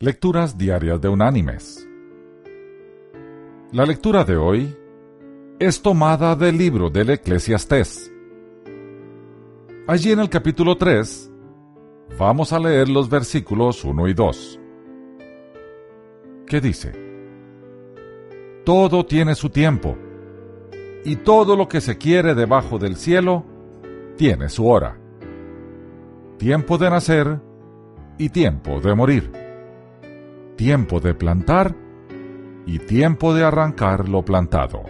Lecturas Diarias de Unánimes. La lectura de hoy es tomada del libro del Eclesiastés. Allí en el capítulo 3 vamos a leer los versículos 1 y 2. ¿Qué dice? Todo tiene su tiempo, y todo lo que se quiere debajo del cielo tiene su hora. Tiempo de nacer y tiempo de morir tiempo de plantar y tiempo de arrancar lo plantado.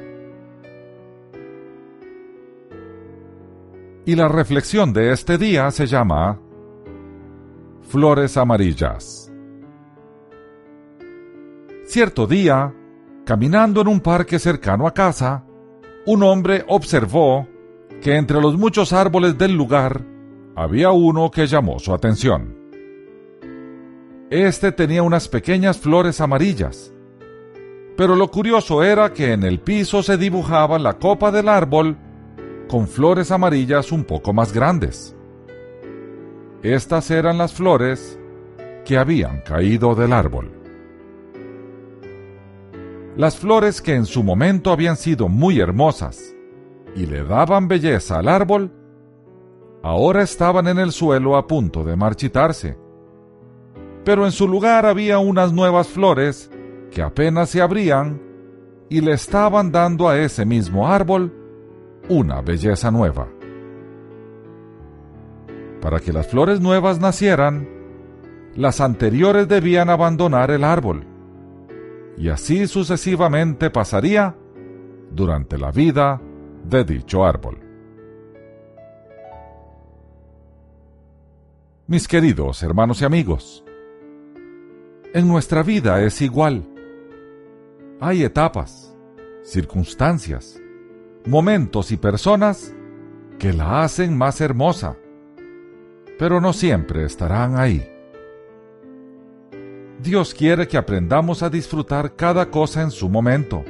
Y la reflexión de este día se llama Flores amarillas. Cierto día, caminando en un parque cercano a casa, un hombre observó que entre los muchos árboles del lugar había uno que llamó su atención. Este tenía unas pequeñas flores amarillas. Pero lo curioso era que en el piso se dibujaba la copa del árbol con flores amarillas un poco más grandes. Estas eran las flores que habían caído del árbol. Las flores que en su momento habían sido muy hermosas y le daban belleza al árbol, ahora estaban en el suelo a punto de marchitarse pero en su lugar había unas nuevas flores que apenas se abrían y le estaban dando a ese mismo árbol una belleza nueva. Para que las flores nuevas nacieran, las anteriores debían abandonar el árbol, y así sucesivamente pasaría durante la vida de dicho árbol. Mis queridos hermanos y amigos, en nuestra vida es igual. Hay etapas, circunstancias, momentos y personas que la hacen más hermosa, pero no siempre estarán ahí. Dios quiere que aprendamos a disfrutar cada cosa en su momento,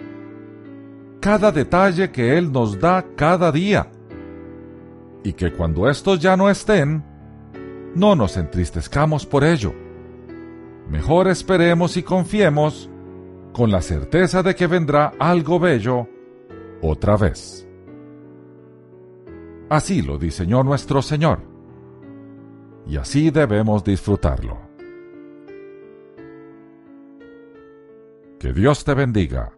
cada detalle que Él nos da cada día, y que cuando estos ya no estén, no nos entristezcamos por ello mejor esperemos y confiemos con la certeza de que vendrá algo bello otra vez. Así lo diseñó nuestro Señor, y así debemos disfrutarlo. Que Dios te bendiga.